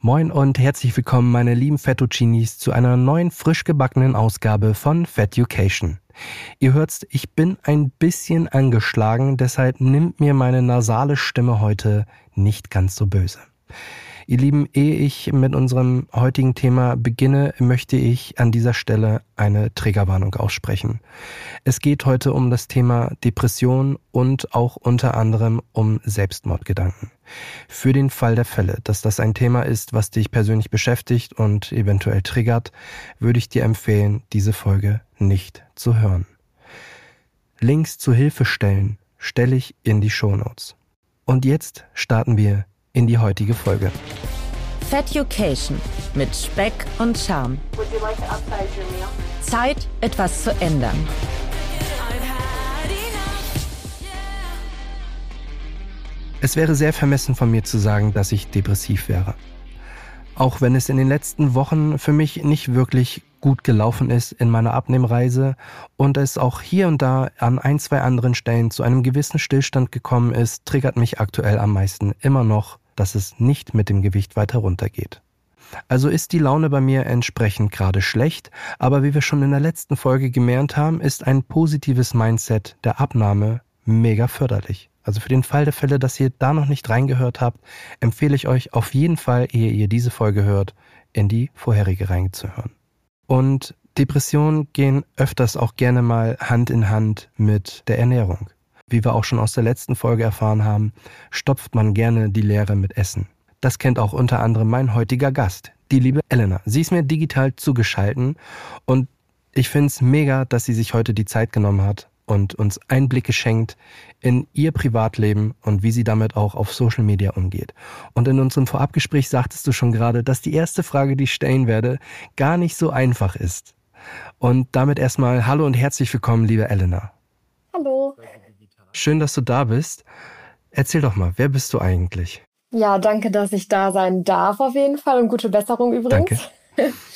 Moin und herzlich willkommen, meine lieben Fettuccinis, zu einer neuen, frisch gebackenen Ausgabe von Fetucation. Ihr hört's, ich bin ein bisschen angeschlagen, deshalb nimmt mir meine nasale Stimme heute nicht ganz so böse. Ihr Lieben, ehe ich mit unserem heutigen Thema beginne, möchte ich an dieser Stelle eine Triggerwarnung aussprechen. Es geht heute um das Thema Depression und auch unter anderem um Selbstmordgedanken. Für den Fall der Fälle, dass das ein Thema ist, was dich persönlich beschäftigt und eventuell triggert, würde ich dir empfehlen, diese Folge nicht zu hören. Links zu Hilfestellen stelle ich in die Shownotes. Und jetzt starten wir in die heutige Folge. Fetucation mit Speck und Charme. Zeit, etwas zu ändern. Es wäre sehr vermessen von mir zu sagen, dass ich depressiv wäre. Auch wenn es in den letzten Wochen für mich nicht wirklich gut gelaufen ist in meiner Abnehmreise und es auch hier und da an ein, zwei anderen Stellen zu einem gewissen Stillstand gekommen ist, triggert mich aktuell am meisten immer noch, dass es nicht mit dem Gewicht weiter runtergeht. Also ist die Laune bei mir entsprechend gerade schlecht, aber wie wir schon in der letzten Folge gemerkt haben, ist ein positives Mindset der Abnahme mega förderlich. Also für den Fall der Fälle, dass ihr da noch nicht reingehört habt, empfehle ich euch auf jeden Fall, ehe ihr diese Folge hört, in die vorherige reinzuhören. Und Depressionen gehen öfters auch gerne mal Hand in Hand mit der Ernährung. Wie wir auch schon aus der letzten Folge erfahren haben, stopft man gerne die Leere mit Essen. Das kennt auch unter anderem mein heutiger Gast, die liebe Elena. Sie ist mir digital zugeschalten und ich finde es mega, dass sie sich heute die Zeit genommen hat und uns Einblicke schenkt in ihr Privatleben und wie sie damit auch auf Social Media umgeht. Und in unserem Vorabgespräch sagtest du schon gerade, dass die erste Frage, die ich stellen werde, gar nicht so einfach ist. Und damit erstmal Hallo und herzlich willkommen, liebe Elena. Hallo. Schön, dass du da bist. Erzähl doch mal, wer bist du eigentlich? Ja, danke, dass ich da sein darf auf jeden Fall und gute Besserung übrigens. Danke.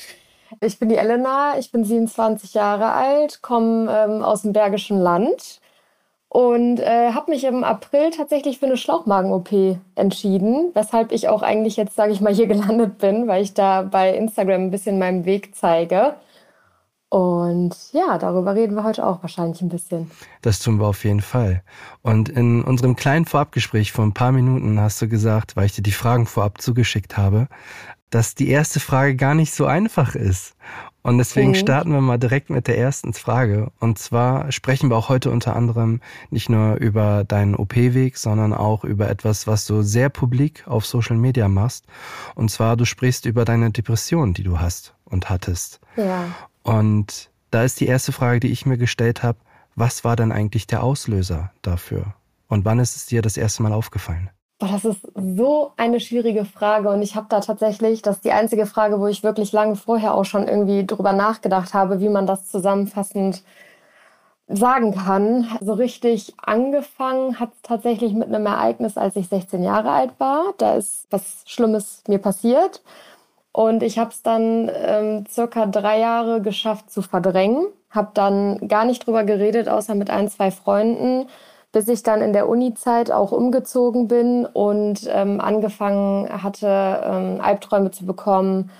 Ich bin die Elena, ich bin 27 Jahre alt, komme ähm, aus dem Bergischen Land und äh, habe mich im April tatsächlich für eine Schlauchmagen-OP entschieden, weshalb ich auch eigentlich jetzt, sage ich mal, hier gelandet bin, weil ich da bei Instagram ein bisschen meinen Weg zeige. Und ja, darüber reden wir heute auch wahrscheinlich ein bisschen. Das tun wir auf jeden Fall. Und in unserem kleinen Vorabgespräch vor ein paar Minuten hast du gesagt, weil ich dir die Fragen vorab zugeschickt habe, dass die erste Frage gar nicht so einfach ist. Und deswegen mhm. starten wir mal direkt mit der ersten Frage. Und zwar sprechen wir auch heute unter anderem nicht nur über deinen OP-Weg, sondern auch über etwas, was du sehr publik auf Social Media machst. Und zwar, du sprichst über deine Depression, die du hast und hattest. Ja. Und da ist die erste Frage, die ich mir gestellt habe, was war denn eigentlich der Auslöser dafür? Und wann ist es dir das erste Mal aufgefallen? Boah, das ist so eine schwierige Frage und ich habe da tatsächlich, das ist die einzige Frage, wo ich wirklich lange vorher auch schon irgendwie drüber nachgedacht habe, wie man das zusammenfassend sagen kann. So richtig angefangen hat es tatsächlich mit einem Ereignis, als ich 16 Jahre alt war. Da ist was Schlimmes mir passiert. Und ich habe es dann ähm, circa drei Jahre geschafft zu verdrängen. Habe dann gar nicht drüber geredet, außer mit ein, zwei Freunden, bis ich dann in der Uni-Zeit auch umgezogen bin und ähm, angefangen hatte, ähm, Albträume zu bekommen,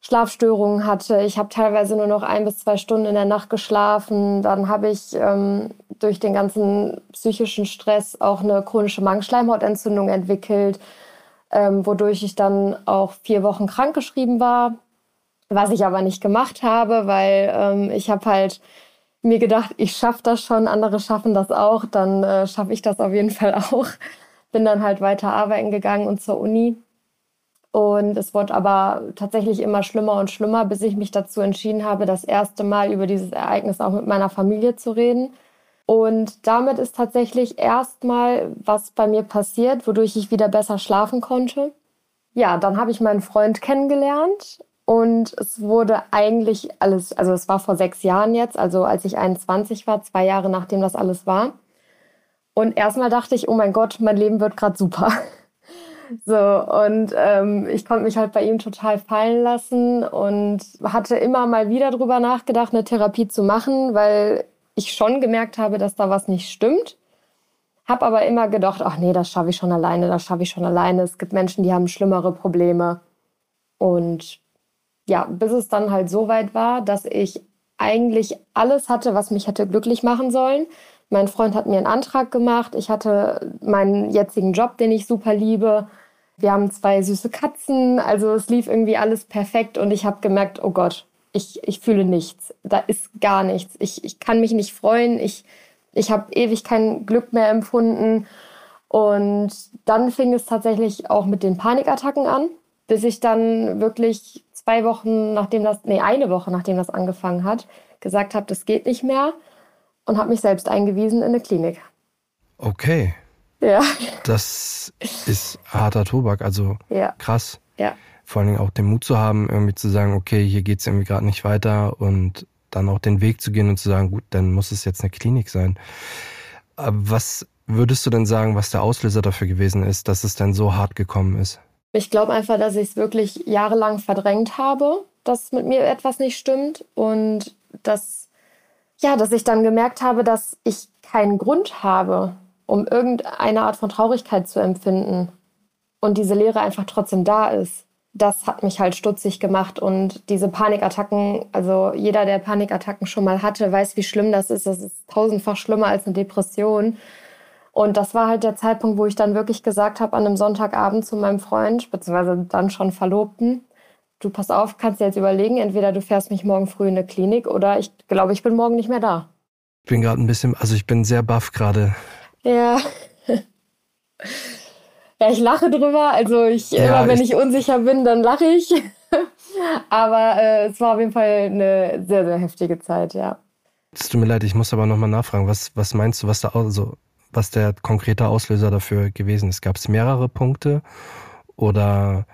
Schlafstörungen hatte. Ich habe teilweise nur noch ein bis zwei Stunden in der Nacht geschlafen. Dann habe ich ähm, durch den ganzen psychischen Stress auch eine chronische Magenschleimhautentzündung entwickelt ähm, wodurch ich dann auch vier Wochen krankgeschrieben war, was ich aber nicht gemacht habe, weil ähm, ich habe halt mir gedacht, ich schaffe das schon, andere schaffen das auch, dann äh, schaffe ich das auf jeden Fall auch. Bin dann halt weiter arbeiten gegangen und zur Uni. Und es wurde aber tatsächlich immer schlimmer und schlimmer, bis ich mich dazu entschieden habe, das erste Mal über dieses Ereignis auch mit meiner Familie zu reden. Und damit ist tatsächlich erstmal was bei mir passiert, wodurch ich wieder besser schlafen konnte. Ja, dann habe ich meinen Freund kennengelernt Und es wurde eigentlich alles, also es war vor sechs Jahren jetzt, also als ich 21 war, zwei Jahre nachdem das alles war. Und erstmal dachte ich, oh mein Gott, mein Leben wird gerade super. So, und ähm, ich konnte mich halt bei ihm total fallen lassen und hatte immer mal wieder drüber nachgedacht, eine Therapie zu machen, weil ich schon gemerkt habe, dass da was nicht stimmt. Hab aber immer gedacht, ach nee, das schaffe ich schon alleine, das schaffe ich schon alleine. Es gibt Menschen, die haben schlimmere Probleme. Und ja, bis es dann halt so weit war, dass ich eigentlich alles hatte, was mich hätte glücklich machen sollen. Mein Freund hat mir einen Antrag gemacht. Ich hatte meinen jetzigen Job, den ich super liebe. Wir haben zwei süße Katzen. Also es lief irgendwie alles perfekt und ich habe gemerkt, oh Gott, ich, ich fühle nichts. Da ist gar nichts. Ich, ich kann mich nicht freuen. Ich, ich habe ewig kein Glück mehr empfunden. Und dann fing es tatsächlich auch mit den Panikattacken an, bis ich dann wirklich zwei Wochen, nachdem das, nee, eine Woche, nachdem das angefangen hat, gesagt habe, das geht nicht mehr und habe mich selbst eingewiesen in eine Klinik. Okay. Ja. Das ist harter Tobak, also ja. krass. Ja. Vor allen Dingen auch den Mut zu haben, irgendwie zu sagen, okay, hier geht es irgendwie gerade nicht weiter und dann auch den Weg zu gehen und zu sagen, gut, dann muss es jetzt eine Klinik sein. Aber was würdest du denn sagen, was der Auslöser dafür gewesen ist, dass es denn so hart gekommen ist? Ich glaube einfach, dass ich es wirklich jahrelang verdrängt habe, dass mit mir etwas nicht stimmt und dass ja, dass ich dann gemerkt habe, dass ich keinen Grund habe, um irgendeine Art von Traurigkeit zu empfinden und diese Leere einfach trotzdem da ist. Das hat mich halt stutzig gemacht und diese Panikattacken, also jeder, der Panikattacken schon mal hatte, weiß, wie schlimm das ist. Das ist tausendfach schlimmer als eine Depression. Und das war halt der Zeitpunkt, wo ich dann wirklich gesagt habe an einem Sonntagabend zu meinem Freund, beziehungsweise dann schon Verlobten, du pass auf, kannst dir jetzt überlegen, entweder du fährst mich morgen früh in eine Klinik oder ich glaube, ich bin morgen nicht mehr da. Ich bin gerade ein bisschen, also ich bin sehr baff gerade. Ja. Ja, ich lache drüber. Also ich, ja, immer wenn ich, ich unsicher bin, dann lache ich. aber äh, es war auf jeden Fall eine sehr, sehr heftige Zeit, ja. Es tut mir leid, ich muss aber nochmal nachfragen. Was, was meinst du, was da also, was der konkrete Auslöser dafür gewesen ist? Gab es mehrere Punkte? Oder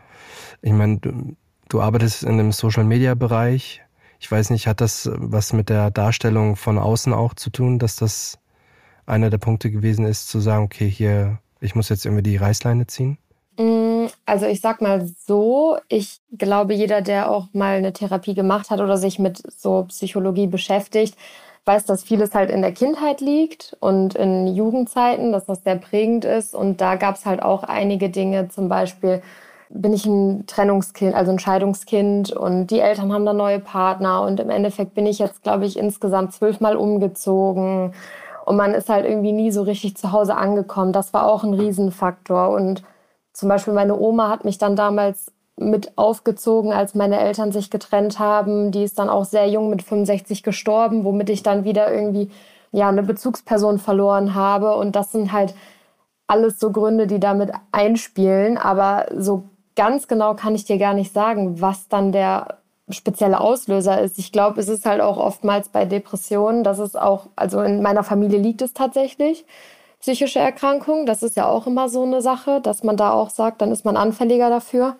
ich meine, du, du arbeitest in dem Social Media Bereich. Ich weiß nicht, hat das was mit der Darstellung von außen auch zu tun, dass das einer der Punkte gewesen ist, zu sagen, okay, hier, ich muss jetzt irgendwie die Reißleine ziehen? Mm, also ich sag mal so, ich glaube, jeder, der auch mal eine Therapie gemacht hat oder sich mit so Psychologie beschäftigt, weiß, dass vieles halt in der Kindheit liegt und in Jugendzeiten, dass das sehr prägend ist. Und da gab es halt auch einige Dinge, zum Beispiel bin ich ein Trennungskind, also ein Scheidungskind und die Eltern haben da neue Partner und im Endeffekt bin ich jetzt, glaube ich, insgesamt zwölfmal umgezogen und man ist halt irgendwie nie so richtig zu Hause angekommen. Das war auch ein Riesenfaktor. Und zum Beispiel meine Oma hat mich dann damals mit aufgezogen, als meine Eltern sich getrennt haben. Die ist dann auch sehr jung mit 65 gestorben, womit ich dann wieder irgendwie ja eine Bezugsperson verloren habe. Und das sind halt alles so Gründe, die damit einspielen. Aber so ganz genau kann ich dir gar nicht sagen, was dann der spezielle Auslöser ist. Ich glaube, es ist halt auch oftmals bei Depressionen, dass es auch, also in meiner Familie liegt es tatsächlich, psychische Erkrankungen. Das ist ja auch immer so eine Sache, dass man da auch sagt, dann ist man anfälliger dafür.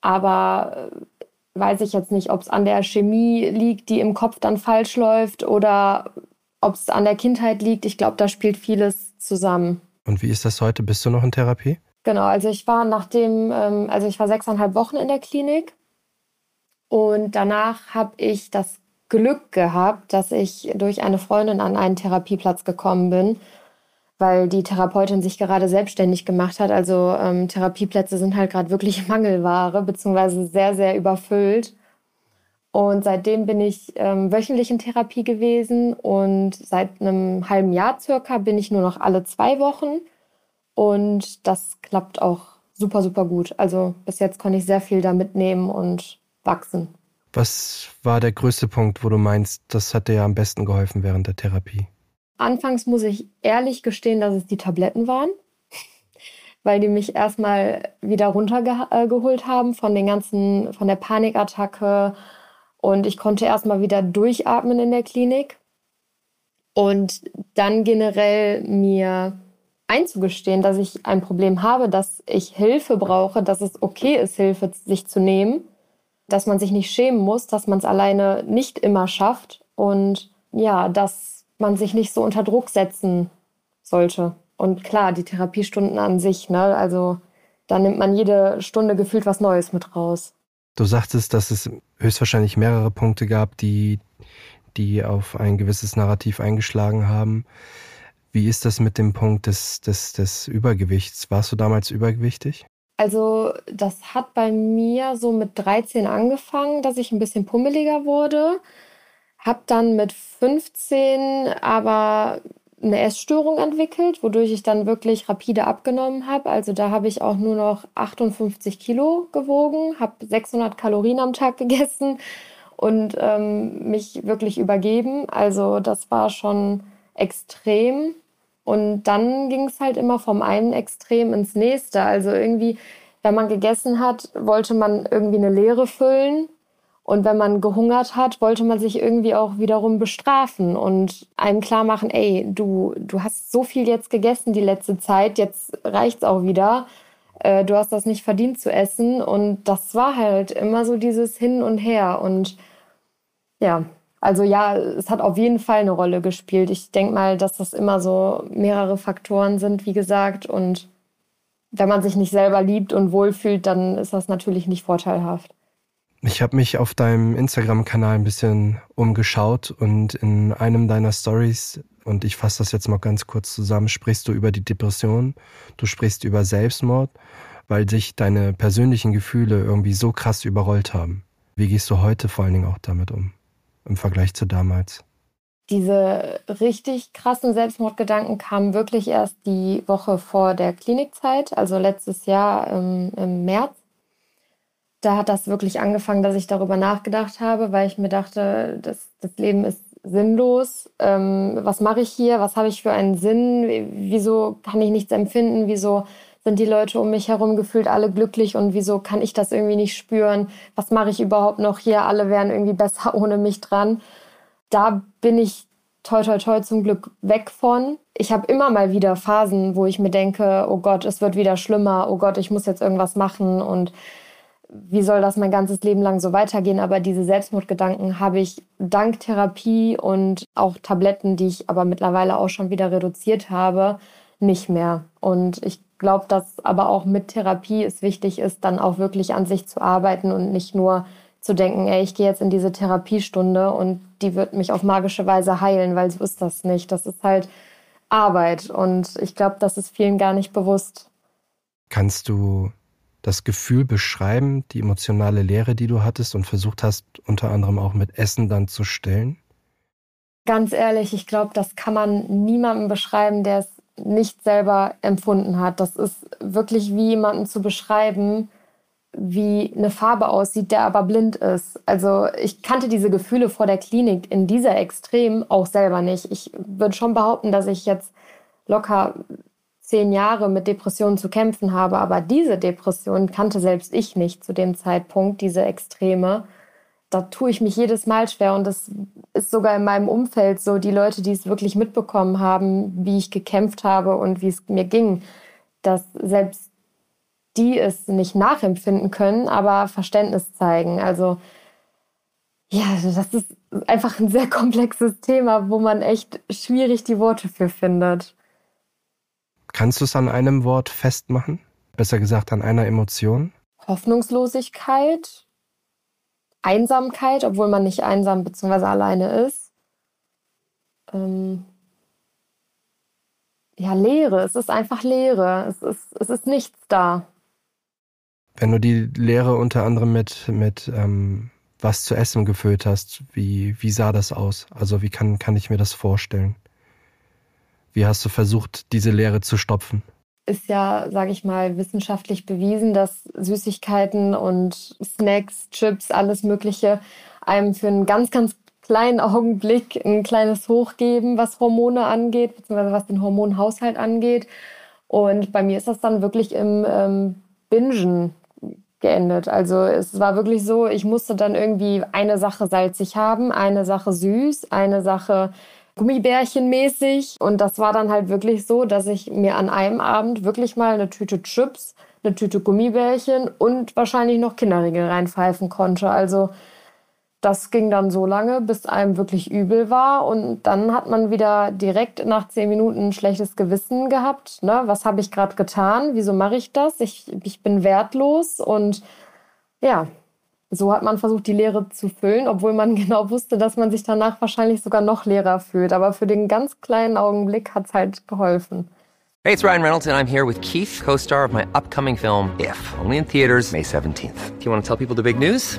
Aber äh, weiß ich jetzt nicht, ob es an der Chemie liegt, die im Kopf dann falsch läuft oder ob es an der Kindheit liegt. Ich glaube, da spielt vieles zusammen. Und wie ist das heute? Bist du noch in Therapie? Genau, also ich war nach dem, ähm, also ich war sechseinhalb Wochen in der Klinik und danach habe ich das Glück gehabt, dass ich durch eine Freundin an einen Therapieplatz gekommen bin, weil die Therapeutin sich gerade selbstständig gemacht hat. Also ähm, Therapieplätze sind halt gerade wirklich Mangelware, beziehungsweise sehr, sehr überfüllt. Und seitdem bin ich ähm, wöchentlich in Therapie gewesen und seit einem halben Jahr circa bin ich nur noch alle zwei Wochen. Und das klappt auch super, super gut. Also bis jetzt konnte ich sehr viel da mitnehmen und wachsen. Was war der größte Punkt, wo du meinst, das hat dir am besten geholfen während der Therapie? Anfangs muss ich ehrlich gestehen, dass es die Tabletten waren, weil die mich erstmal wieder runtergeholt haben von den ganzen, von der Panikattacke. Und ich konnte erstmal wieder durchatmen in der Klinik. Und dann generell mir einzugestehen, dass ich ein Problem habe, dass ich Hilfe brauche, dass es okay ist, Hilfe sich zu nehmen dass man sich nicht schämen muss, dass man es alleine nicht immer schafft. Und ja, dass man sich nicht so unter Druck setzen sollte. Und klar, die Therapiestunden an sich, ne, also da nimmt man jede Stunde gefühlt was Neues mit raus. Du sagtest, dass es höchstwahrscheinlich mehrere Punkte gab, die, die auf ein gewisses Narrativ eingeschlagen haben. Wie ist das mit dem Punkt des, des, des Übergewichts? Warst du damals übergewichtig? Also das hat bei mir so mit 13 angefangen, dass ich ein bisschen pummeliger wurde. Hab dann mit 15 aber eine Essstörung entwickelt, wodurch ich dann wirklich rapide abgenommen habe. Also da habe ich auch nur noch 58 Kilo gewogen, habe 600 Kalorien am Tag gegessen und ähm, mich wirklich übergeben. Also das war schon extrem. Und dann ging es halt immer vom einen Extrem ins nächste. Also irgendwie, wenn man gegessen hat, wollte man irgendwie eine Leere füllen. Und wenn man gehungert hat, wollte man sich irgendwie auch wiederum bestrafen und einem klar machen, ey, du, du hast so viel jetzt gegessen die letzte Zeit, jetzt reicht's auch wieder. Äh, du hast das nicht verdient zu essen. Und das war halt immer so dieses Hin und Her. Und ja, also ja, es hat auf jeden Fall eine Rolle gespielt. Ich denke mal, dass das immer so mehrere Faktoren sind, wie gesagt. Und wenn man sich nicht selber liebt und wohlfühlt, dann ist das natürlich nicht vorteilhaft. Ich habe mich auf deinem Instagram-Kanal ein bisschen umgeschaut und in einem deiner Stories, und ich fasse das jetzt mal ganz kurz zusammen, sprichst du über die Depression, du sprichst über Selbstmord, weil sich deine persönlichen Gefühle irgendwie so krass überrollt haben. Wie gehst du heute vor allen Dingen auch damit um? im Vergleich zu damals? Diese richtig krassen Selbstmordgedanken kamen wirklich erst die Woche vor der Klinikzeit, also letztes Jahr im, im März. Da hat das wirklich angefangen, dass ich darüber nachgedacht habe, weil ich mir dachte, das, das Leben ist sinnlos. Ähm, was mache ich hier? Was habe ich für einen Sinn? Wieso kann ich nichts empfinden? Wieso sind die Leute um mich herum gefühlt alle glücklich und wieso kann ich das irgendwie nicht spüren? Was mache ich überhaupt noch hier? Alle wären irgendwie besser ohne mich dran. Da bin ich toi toi toi zum Glück weg von. Ich habe immer mal wieder Phasen, wo ich mir denke, oh Gott, es wird wieder schlimmer, oh Gott, ich muss jetzt irgendwas machen und wie soll das mein ganzes Leben lang so weitergehen? Aber diese Selbstmordgedanken habe ich dank Therapie und auch Tabletten, die ich aber mittlerweile auch schon wieder reduziert habe, nicht mehr. Und ich glaube, dass aber auch mit Therapie es wichtig ist, dann auch wirklich an sich zu arbeiten und nicht nur zu denken, ey, ich gehe jetzt in diese Therapiestunde und die wird mich auf magische Weise heilen, weil so ist das nicht. Das ist halt Arbeit und ich glaube, das ist vielen gar nicht bewusst. Kannst du das Gefühl beschreiben, die emotionale Leere, die du hattest und versucht hast, unter anderem auch mit Essen dann zu stillen? Ganz ehrlich, ich glaube, das kann man niemandem beschreiben, der es nicht selber empfunden hat. Das ist wirklich wie jemanden zu beschreiben, wie eine Farbe aussieht, der aber blind ist. Also ich kannte diese Gefühle vor der Klinik in dieser Extrem auch selber nicht. Ich würde schon behaupten, dass ich jetzt locker zehn Jahre mit Depressionen zu kämpfen habe, aber diese Depression kannte selbst ich nicht zu dem Zeitpunkt, diese Extreme da tue ich mich jedes Mal schwer und das ist sogar in meinem Umfeld so, die Leute, die es wirklich mitbekommen haben, wie ich gekämpft habe und wie es mir ging, dass selbst die es nicht nachempfinden können, aber Verständnis zeigen. Also ja, das ist einfach ein sehr komplexes Thema, wo man echt schwierig die Worte für findet. Kannst du es an einem Wort festmachen? Besser gesagt an einer Emotion? Hoffnungslosigkeit, Einsamkeit, obwohl man nicht einsam bzw. alleine ist. Ähm ja, Leere. Es ist einfach Leere. Es ist, es ist nichts da. Wenn du die Leere unter anderem mit, mit ähm, was zu essen gefüllt hast, wie, wie sah das aus? Also wie kann, kann ich mir das vorstellen? Wie hast du versucht, diese Leere zu stopfen? ist ja, sage ich mal, wissenschaftlich bewiesen, dass Süßigkeiten und Snacks, Chips, alles Mögliche einem für einen ganz, ganz kleinen Augenblick ein kleines Hoch geben, was Hormone angeht, beziehungsweise was den Hormonhaushalt angeht. Und bei mir ist das dann wirklich im ähm, Bingen geendet. Also es war wirklich so, ich musste dann irgendwie eine Sache salzig haben, eine Sache süß, eine Sache Gummibärchen mäßig. Und das war dann halt wirklich so, dass ich mir an einem Abend wirklich mal eine Tüte Chips, eine Tüte Gummibärchen und wahrscheinlich noch Kinderriegel reinpfeifen konnte. Also das ging dann so lange, bis einem wirklich übel war. Und dann hat man wieder direkt nach zehn Minuten ein schlechtes Gewissen gehabt. Ne? Was habe ich gerade getan? Wieso mache ich das? Ich, ich bin wertlos. Und ja, so hat man versucht, die Leere zu füllen, obwohl man genau wusste, dass man sich danach wahrscheinlich sogar noch leerer fühlt. Aber für den ganz kleinen Augenblick hat es halt geholfen. Hey, it's Ryan Reynolds, and I'm here with Keith, co star of my upcoming film, If, only in theaters, May 17th. Do you want to tell people the big news?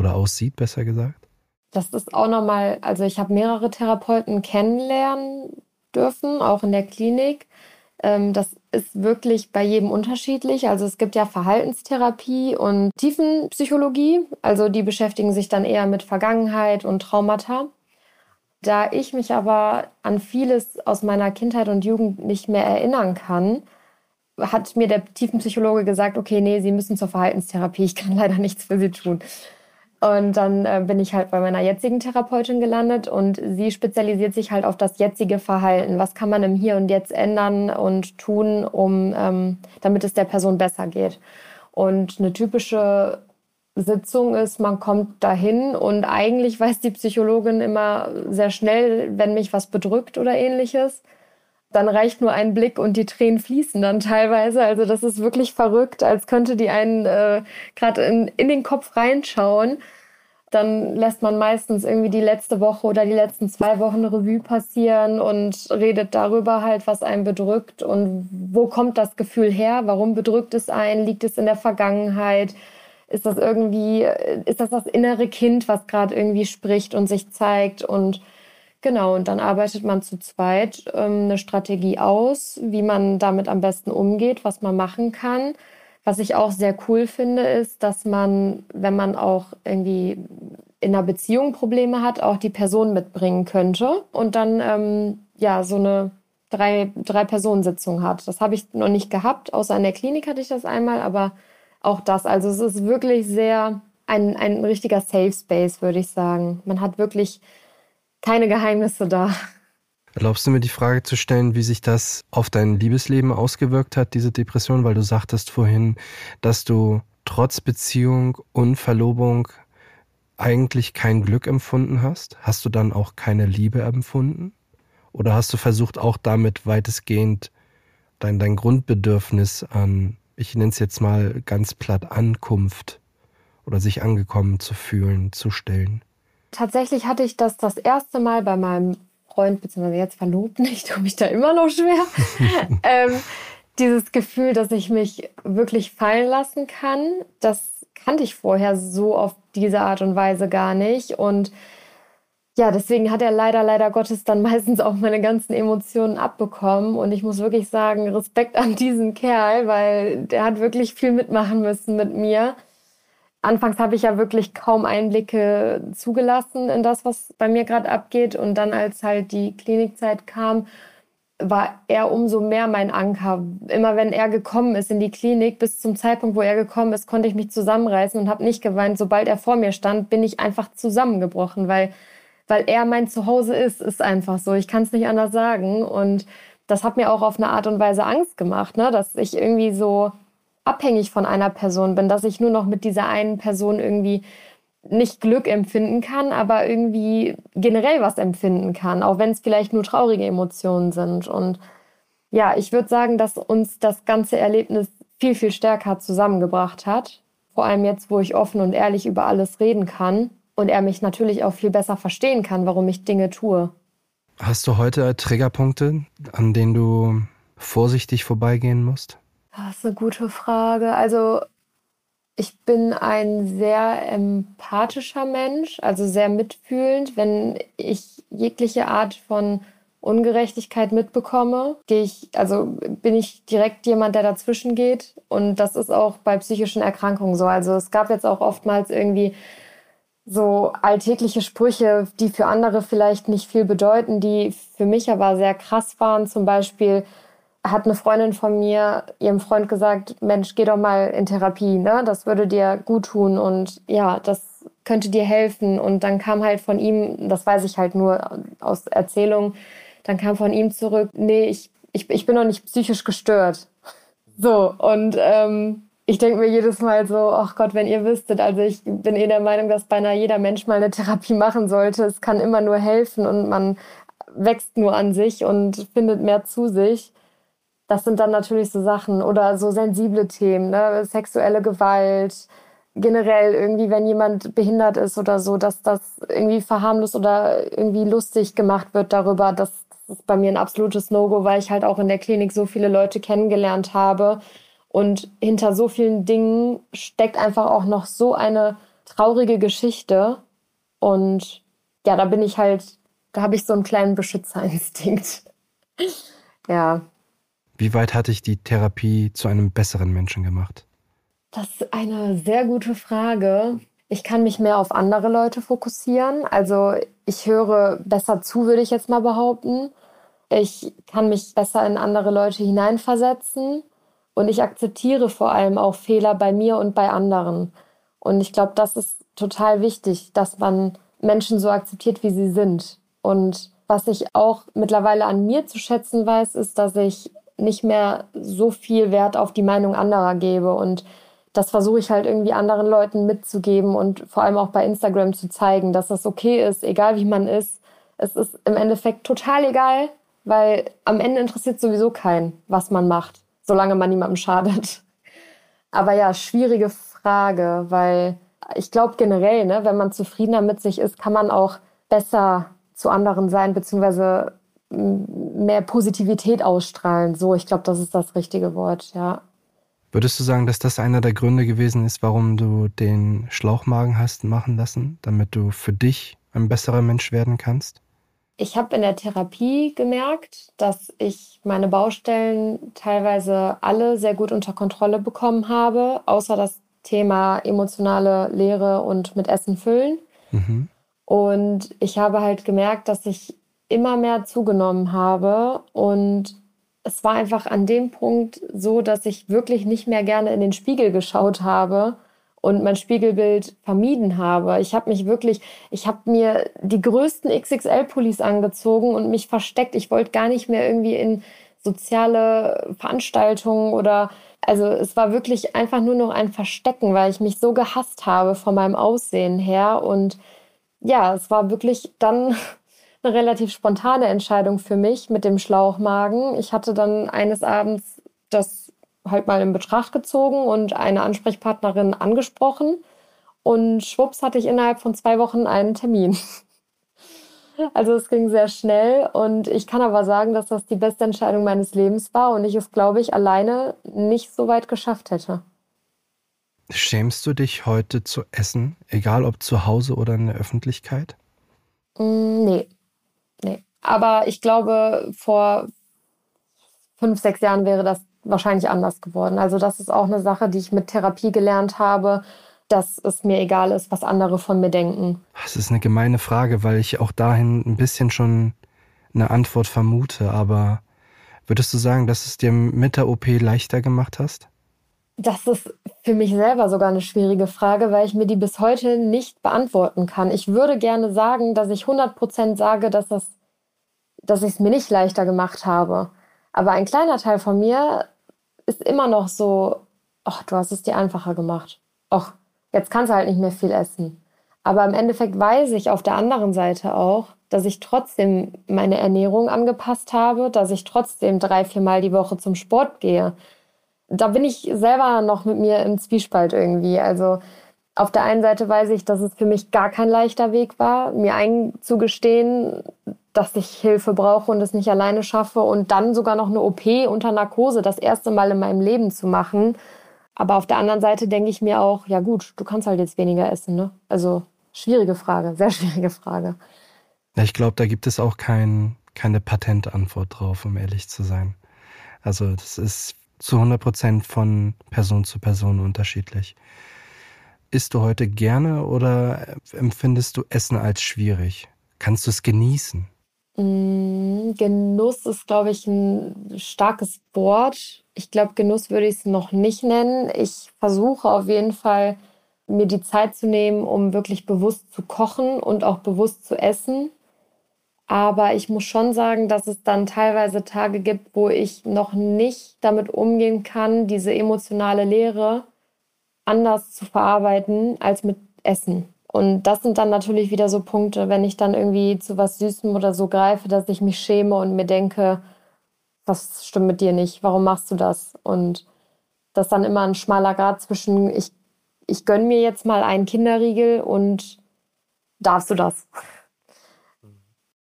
oder aussieht, besser gesagt? Das ist auch nochmal, also ich habe mehrere Therapeuten kennenlernen dürfen, auch in der Klinik. Ähm, das ist wirklich bei jedem unterschiedlich. Also es gibt ja Verhaltenstherapie und Tiefenpsychologie. Also die beschäftigen sich dann eher mit Vergangenheit und Traumata. Da ich mich aber an vieles aus meiner Kindheit und Jugend nicht mehr erinnern kann, hat mir der Tiefenpsychologe gesagt, okay, nee, Sie müssen zur Verhaltenstherapie. Ich kann leider nichts für Sie tun. Und dann äh, bin ich halt bei meiner jetzigen Therapeutin gelandet und sie spezialisiert sich halt auf das jetzige Verhalten. Was kann man im Hier und Jetzt ändern und tun, um, ähm, damit es der Person besser geht. Und eine typische Sitzung ist, man kommt dahin und eigentlich weiß die Psychologin immer sehr schnell, wenn mich was bedrückt oder ähnliches. Dann reicht nur ein Blick und die Tränen fließen dann teilweise. Also das ist wirklich verrückt, als könnte die einen äh, gerade in, in den Kopf reinschauen. Dann lässt man meistens irgendwie die letzte Woche oder die letzten zwei Wochen Revue passieren und redet darüber halt, was einen bedrückt und wo kommt das Gefühl her, warum bedrückt es einen, liegt es in der Vergangenheit, ist das irgendwie, ist das das innere Kind, was gerade irgendwie spricht und sich zeigt und Genau, und dann arbeitet man zu zweit ähm, eine Strategie aus, wie man damit am besten umgeht, was man machen kann. Was ich auch sehr cool finde, ist, dass man, wenn man auch irgendwie in einer Beziehung Probleme hat, auch die Person mitbringen könnte und dann ähm, ja so eine drei, drei Personensitzung hat. Das habe ich noch nicht gehabt, außer in der Klinik hatte ich das einmal, aber auch das. Also es ist wirklich sehr ein, ein richtiger Safe Space, würde ich sagen. Man hat wirklich keine Geheimnisse da. Erlaubst du mir die Frage zu stellen, wie sich das auf dein Liebesleben ausgewirkt hat, diese Depression? Weil du sagtest vorhin, dass du trotz Beziehung und Verlobung eigentlich kein Glück empfunden hast. Hast du dann auch keine Liebe empfunden? Oder hast du versucht, auch damit weitestgehend dein, dein Grundbedürfnis an, ich nenne es jetzt mal ganz platt, Ankunft oder sich angekommen zu fühlen, zu stellen? Tatsächlich hatte ich das das erste Mal bei meinem Freund, beziehungsweise jetzt Verlobten, ich tue mich da immer noch schwer, ähm, dieses Gefühl, dass ich mich wirklich fallen lassen kann, das kannte ich vorher so auf diese Art und Weise gar nicht. Und ja, deswegen hat er leider, leider Gottes dann meistens auch meine ganzen Emotionen abbekommen. Und ich muss wirklich sagen, Respekt an diesen Kerl, weil der hat wirklich viel mitmachen müssen mit mir. Anfangs habe ich ja wirklich kaum Einblicke zugelassen in das, was bei mir gerade abgeht. Und dann, als halt die Klinikzeit kam, war er umso mehr mein Anker. Immer wenn er gekommen ist in die Klinik, bis zum Zeitpunkt, wo er gekommen ist, konnte ich mich zusammenreißen und habe nicht geweint. Sobald er vor mir stand, bin ich einfach zusammengebrochen, weil, weil er mein Zuhause ist, ist einfach so. Ich kann es nicht anders sagen. Und das hat mir auch auf eine Art und Weise Angst gemacht, ne? dass ich irgendwie so abhängig von einer Person bin, dass ich nur noch mit dieser einen Person irgendwie nicht Glück empfinden kann, aber irgendwie generell was empfinden kann, auch wenn es vielleicht nur traurige Emotionen sind. Und ja, ich würde sagen, dass uns das ganze Erlebnis viel, viel stärker zusammengebracht hat. Vor allem jetzt, wo ich offen und ehrlich über alles reden kann und er mich natürlich auch viel besser verstehen kann, warum ich Dinge tue. Hast du heute Triggerpunkte, an denen du vorsichtig vorbeigehen musst? Das ist eine gute Frage. Also ich bin ein sehr empathischer Mensch, also sehr mitfühlend. Wenn ich jegliche Art von Ungerechtigkeit mitbekomme, gehe ich, also bin ich direkt jemand, der dazwischen geht. Und das ist auch bei psychischen Erkrankungen so. Also es gab jetzt auch oftmals irgendwie so alltägliche Sprüche, die für andere vielleicht nicht viel bedeuten, die für mich aber sehr krass waren. Zum Beispiel hat eine Freundin von mir ihrem Freund gesagt, Mensch, geh doch mal in Therapie, ne? Das würde dir gut tun und ja, das könnte dir helfen. Und dann kam halt von ihm, das weiß ich halt nur aus Erzählung, dann kam von ihm zurück, nee, ich, ich, ich bin noch nicht psychisch gestört. So, und ähm, ich denke mir jedes Mal so, ach Gott, wenn ihr wüsstet, also ich bin eh der Meinung, dass beinahe jeder Mensch mal eine Therapie machen sollte. Es kann immer nur helfen und man wächst nur an sich und findet mehr zu sich. Das sind dann natürlich so Sachen oder so sensible Themen, ne? sexuelle Gewalt, generell irgendwie, wenn jemand behindert ist oder so, dass das irgendwie verharmlost oder irgendwie lustig gemacht wird darüber, das, das ist bei mir ein absolutes No-Go, weil ich halt auch in der Klinik so viele Leute kennengelernt habe und hinter so vielen Dingen steckt einfach auch noch so eine traurige Geschichte und ja, da bin ich halt, da habe ich so einen kleinen Beschützerinstinkt. ja. Wie weit hat dich die Therapie zu einem besseren Menschen gemacht? Das ist eine sehr gute Frage. Ich kann mich mehr auf andere Leute fokussieren. Also ich höre besser zu, würde ich jetzt mal behaupten. Ich kann mich besser in andere Leute hineinversetzen und ich akzeptiere vor allem auch Fehler bei mir und bei anderen. Und ich glaube, das ist total wichtig, dass man Menschen so akzeptiert, wie sie sind. Und was ich auch mittlerweile an mir zu schätzen weiß, ist, dass ich nicht mehr so viel Wert auf die Meinung anderer gebe. Und das versuche ich halt irgendwie anderen Leuten mitzugeben und vor allem auch bei Instagram zu zeigen, dass das okay ist, egal wie man ist. Es ist im Endeffekt total egal, weil am Ende interessiert sowieso keinen, was man macht, solange man niemandem schadet. Aber ja, schwierige Frage, weil ich glaube generell, ne, wenn man zufriedener mit sich ist, kann man auch besser zu anderen sein, beziehungsweise mehr Positivität ausstrahlen. So, ich glaube, das ist das richtige Wort, ja. Würdest du sagen, dass das einer der Gründe gewesen ist, warum du den Schlauchmagen hast machen lassen, damit du für dich ein besserer Mensch werden kannst? Ich habe in der Therapie gemerkt, dass ich meine Baustellen teilweise alle sehr gut unter Kontrolle bekommen habe, außer das Thema emotionale Lehre und mit Essen füllen. Mhm. Und ich habe halt gemerkt, dass ich immer mehr zugenommen habe. Und es war einfach an dem Punkt so, dass ich wirklich nicht mehr gerne in den Spiegel geschaut habe und mein Spiegelbild vermieden habe. Ich habe mich wirklich, ich habe mir die größten XXL-Pullis angezogen und mich versteckt. Ich wollte gar nicht mehr irgendwie in soziale Veranstaltungen oder also es war wirklich einfach nur noch ein Verstecken, weil ich mich so gehasst habe von meinem Aussehen her und ja, es war wirklich dann eine relativ spontane Entscheidung für mich mit dem Schlauchmagen. Ich hatte dann eines Abends das halt mal in Betracht gezogen und eine Ansprechpartnerin angesprochen. Und schwupps hatte ich innerhalb von zwei Wochen einen Termin. Also es ging sehr schnell und ich kann aber sagen, dass das die beste Entscheidung meines Lebens war und ich es, glaube ich, alleine nicht so weit geschafft hätte. Schämst du dich heute zu essen, egal ob zu Hause oder in der Öffentlichkeit? Mm, nee, nee. Aber ich glaube, vor fünf, sechs Jahren wäre das wahrscheinlich anders geworden. Also das ist auch eine Sache, die ich mit Therapie gelernt habe, dass es mir egal ist, was andere von mir denken. Das ist eine gemeine Frage, weil ich auch dahin ein bisschen schon eine Antwort vermute. Aber würdest du sagen, dass es dir mit der OP leichter gemacht hast? Das ist für mich selber sogar eine schwierige Frage, weil ich mir die bis heute nicht beantworten kann. Ich würde gerne sagen, dass ich 100% sage, dass, das, dass ich es mir nicht leichter gemacht habe. Aber ein kleiner Teil von mir ist immer noch so, ach, du hast es dir einfacher gemacht. Ach, jetzt kannst du halt nicht mehr viel essen. Aber im Endeffekt weiß ich auf der anderen Seite auch, dass ich trotzdem meine Ernährung angepasst habe, dass ich trotzdem drei, vier Mal die Woche zum Sport gehe, da bin ich selber noch mit mir im Zwiespalt irgendwie. Also auf der einen Seite weiß ich, dass es für mich gar kein leichter Weg war, mir einzugestehen, dass ich Hilfe brauche und es nicht alleine schaffe und dann sogar noch eine OP unter Narkose das erste Mal in meinem Leben zu machen. Aber auf der anderen Seite denke ich mir auch, ja gut, du kannst halt jetzt weniger essen. Ne? Also schwierige Frage, sehr schwierige Frage. Ich glaube, da gibt es auch kein, keine Patentantwort drauf, um ehrlich zu sein. Also das ist zu 100 Prozent von Person zu Person unterschiedlich. Isst du heute gerne oder empfindest du Essen als schwierig? Kannst du es genießen? Mm, Genuss ist, glaube ich, ein starkes Wort. Ich glaube, Genuss würde ich es noch nicht nennen. Ich versuche auf jeden Fall, mir die Zeit zu nehmen, um wirklich bewusst zu kochen und auch bewusst zu essen. Aber ich muss schon sagen, dass es dann teilweise Tage gibt, wo ich noch nicht damit umgehen kann, diese emotionale Leere anders zu verarbeiten als mit Essen. Und das sind dann natürlich wieder so Punkte, wenn ich dann irgendwie zu was Süßem oder so greife, dass ich mich schäme und mir denke, was stimmt mit dir nicht? Warum machst du das? Und das dann immer ein schmaler Grad zwischen, ich, ich gönne mir jetzt mal einen Kinderriegel und darfst du das?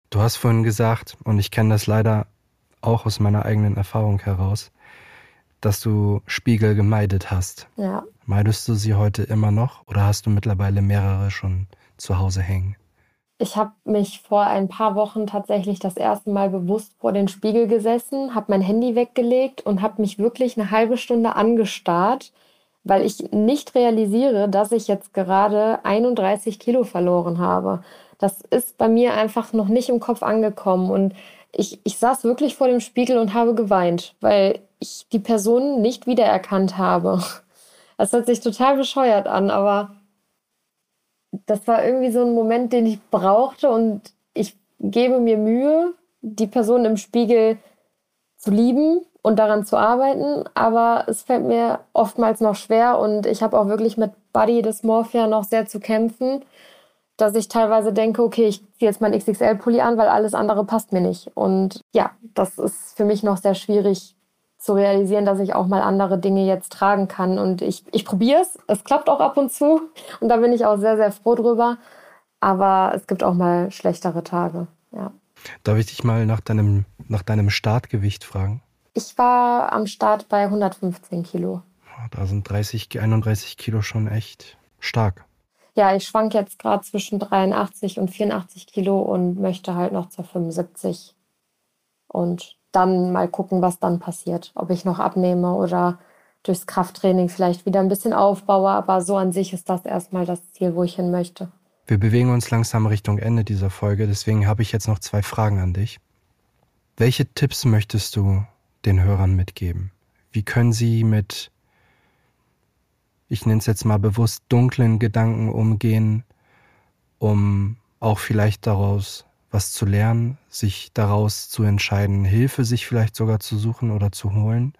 Du hast vorhin gesagt, und ich kenne das leider auch aus meiner eigenen Erfahrung heraus, dass du Spiegel gemeidet hast. Ja. Meidest du sie heute immer noch oder hast du mittlerweile mehrere schon zu Hause hängen? Ich habe mich vor ein paar Wochen tatsächlich das erste Mal bewusst vor den Spiegel gesessen, habe mein Handy weggelegt und habe mich wirklich eine halbe Stunde angestarrt, weil ich nicht realisiere, dass ich jetzt gerade 31 Kilo verloren habe. Das ist bei mir einfach noch nicht im Kopf angekommen. Und ich, ich saß wirklich vor dem Spiegel und habe geweint, weil ich die Person nicht wiedererkannt habe. Das hört sich total bescheuert an, aber das war irgendwie so ein Moment, den ich brauchte. Und ich gebe mir Mühe, die Person im Spiegel zu lieben und daran zu arbeiten, aber es fällt mir oftmals noch schwer. Und ich habe auch wirklich mit Body Dysmorphia noch sehr zu kämpfen, dass ich teilweise denke, okay, ich ziehe jetzt mein XXL-Pulli an, weil alles andere passt mir nicht. Und ja, das ist für mich noch sehr schwierig zu realisieren, dass ich auch mal andere Dinge jetzt tragen kann. Und ich, ich probiere es. Es klappt auch ab und zu. Und da bin ich auch sehr, sehr froh drüber. Aber es gibt auch mal schlechtere Tage. Ja. Darf ich dich mal nach deinem, nach deinem Startgewicht fragen? Ich war am Start bei 115 Kilo. Da sind 30, 31 Kilo schon echt stark. Ja, ich schwank jetzt gerade zwischen 83 und 84 Kilo und möchte halt noch zur 75. Und dann mal gucken, was dann passiert. Ob ich noch abnehme oder durchs Krafttraining vielleicht wieder ein bisschen aufbaue. Aber so an sich ist das erstmal das Ziel, wo ich hin möchte. Wir bewegen uns langsam Richtung Ende dieser Folge, deswegen habe ich jetzt noch zwei Fragen an dich. Welche Tipps möchtest du den Hörern mitgeben? Wie können sie mit, ich nenne es jetzt mal bewusst, dunklen Gedanken umgehen, um auch vielleicht daraus was zu lernen, sich daraus zu entscheiden, Hilfe sich vielleicht sogar zu suchen oder zu holen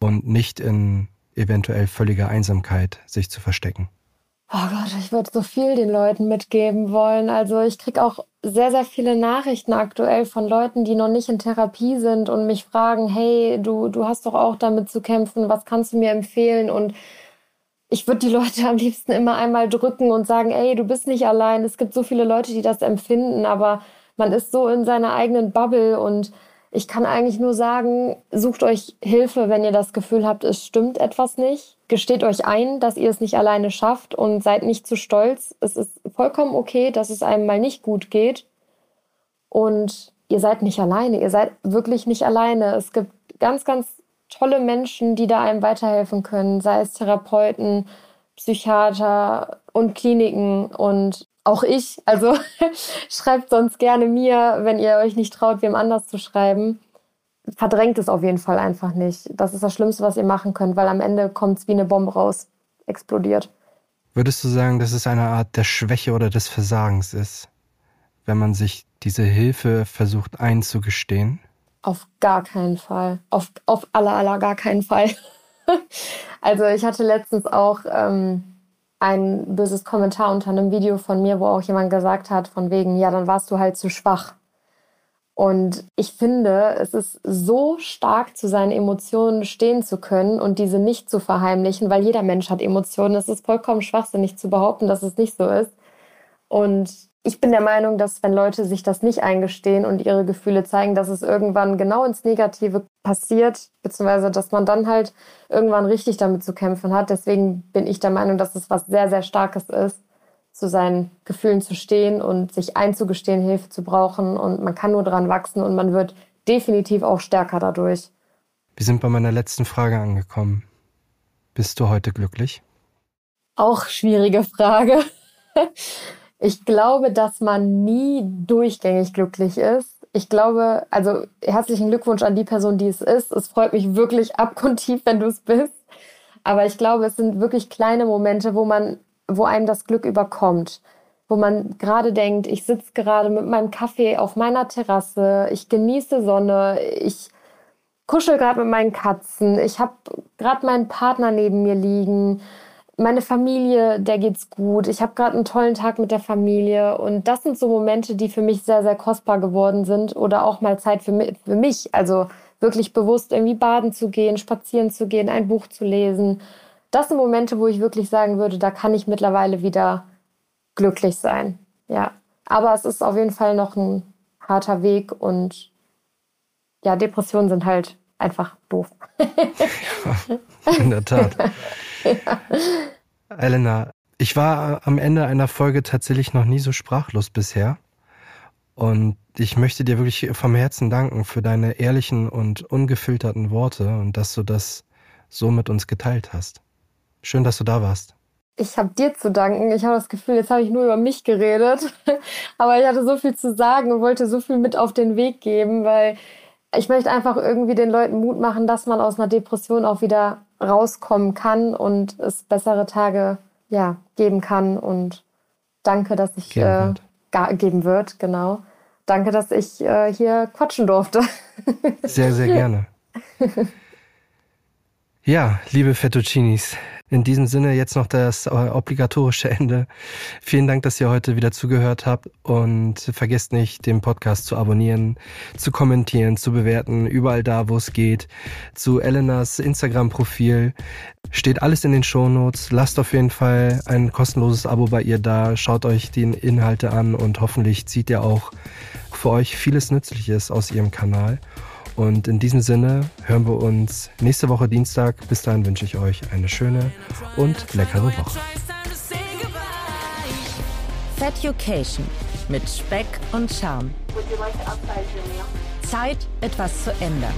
und nicht in eventuell völliger Einsamkeit sich zu verstecken. Oh Gott, ich würde so viel den Leuten mitgeben wollen. Also ich kriege auch sehr, sehr viele Nachrichten aktuell von Leuten, die noch nicht in Therapie sind und mich fragen, hey, du, du hast doch auch damit zu kämpfen, was kannst du mir empfehlen? Und ich würde die Leute am liebsten immer einmal drücken und sagen, ey, du bist nicht allein. Es gibt so viele Leute, die das empfinden, aber man ist so in seiner eigenen Bubble und ich kann eigentlich nur sagen, sucht euch Hilfe, wenn ihr das Gefühl habt, es stimmt etwas nicht. Gesteht euch ein, dass ihr es nicht alleine schafft und seid nicht zu stolz. Es ist vollkommen okay, dass es einem mal nicht gut geht. Und ihr seid nicht alleine. Ihr seid wirklich nicht alleine. Es gibt ganz, ganz tolle Menschen, die da einem weiterhelfen können, sei es Therapeuten, Psychiater und Kliniken und auch ich. Also schreibt sonst gerne mir, wenn ihr euch nicht traut, wem anders zu schreiben. Verdrängt es auf jeden Fall einfach nicht. Das ist das Schlimmste, was ihr machen könnt, weil am Ende kommt es wie eine Bombe raus, explodiert. Würdest du sagen, dass es eine Art der Schwäche oder des Versagens ist, wenn man sich diese Hilfe versucht einzugestehen? Auf gar keinen Fall. Auf, auf aller, aller gar keinen Fall. also ich hatte letztens auch ähm, ein böses Kommentar unter einem Video von mir, wo auch jemand gesagt hat, von wegen, ja, dann warst du halt zu schwach. Und ich finde, es ist so stark, zu seinen Emotionen stehen zu können und diese nicht zu verheimlichen, weil jeder Mensch hat Emotionen. Es ist vollkommen schwachsinnig zu behaupten, dass es nicht so ist. Und ich bin der Meinung, dass wenn Leute sich das nicht eingestehen und ihre Gefühle zeigen, dass es irgendwann genau ins Negative passiert, beziehungsweise dass man dann halt irgendwann richtig damit zu kämpfen hat. Deswegen bin ich der Meinung, dass es was sehr, sehr Starkes ist zu seinen Gefühlen zu stehen und sich einzugestehen, Hilfe zu brauchen. Und man kann nur dran wachsen und man wird definitiv auch stärker dadurch. Wir sind bei meiner letzten Frage angekommen. Bist du heute glücklich? Auch schwierige Frage. Ich glaube, dass man nie durchgängig glücklich ist. Ich glaube, also herzlichen Glückwunsch an die Person, die es ist. Es freut mich wirklich abgrundtief, wenn du es bist. Aber ich glaube, es sind wirklich kleine Momente, wo man wo einem das Glück überkommt, wo man gerade denkt, ich sitze gerade mit meinem Kaffee auf meiner Terrasse, ich genieße Sonne, ich kuschel gerade mit meinen Katzen, ich habe gerade meinen Partner neben mir liegen, meine Familie, der geht's gut, ich habe gerade einen tollen Tag mit der Familie und das sind so Momente, die für mich sehr, sehr kostbar geworden sind oder auch mal Zeit für mich, für mich also wirklich bewusst irgendwie baden zu gehen, spazieren zu gehen, ein Buch zu lesen das sind Momente, wo ich wirklich sagen würde, da kann ich mittlerweile wieder glücklich sein. Ja. Aber es ist auf jeden Fall noch ein harter Weg und ja, Depressionen sind halt einfach doof. ja, in der Tat. ja. Elena, ich war am Ende einer Folge tatsächlich noch nie so sprachlos bisher. Und ich möchte dir wirklich vom Herzen danken für deine ehrlichen und ungefilterten Worte und dass du das so mit uns geteilt hast. Schön, dass du da warst. Ich habe dir zu danken. Ich habe das Gefühl, jetzt habe ich nur über mich geredet. Aber ich hatte so viel zu sagen und wollte so viel mit auf den Weg geben, weil ich möchte einfach irgendwie den Leuten Mut machen, dass man aus einer Depression auch wieder rauskommen kann und es bessere Tage ja, geben kann. Und danke, dass ich geben, äh, geben wird, genau. Danke, dass ich äh, hier quatschen durfte. Sehr, sehr gerne. Ja, liebe Fettuccinis, in diesem Sinne jetzt noch das äh, obligatorische Ende. Vielen Dank, dass ihr heute wieder zugehört habt und vergesst nicht, den Podcast zu abonnieren, zu kommentieren, zu bewerten, überall da, wo es geht. Zu Elenas Instagram-Profil steht alles in den Shownotes. Lasst auf jeden Fall ein kostenloses Abo bei ihr da, schaut euch die Inhalte an und hoffentlich zieht ihr auch für euch vieles Nützliches aus ihrem Kanal. Und in diesem Sinne hören wir uns nächste Woche Dienstag. Bis dahin wünsche ich euch eine schöne und leckere Woche. Fat Education mit Speck und Charme. Zeit, etwas zu ändern.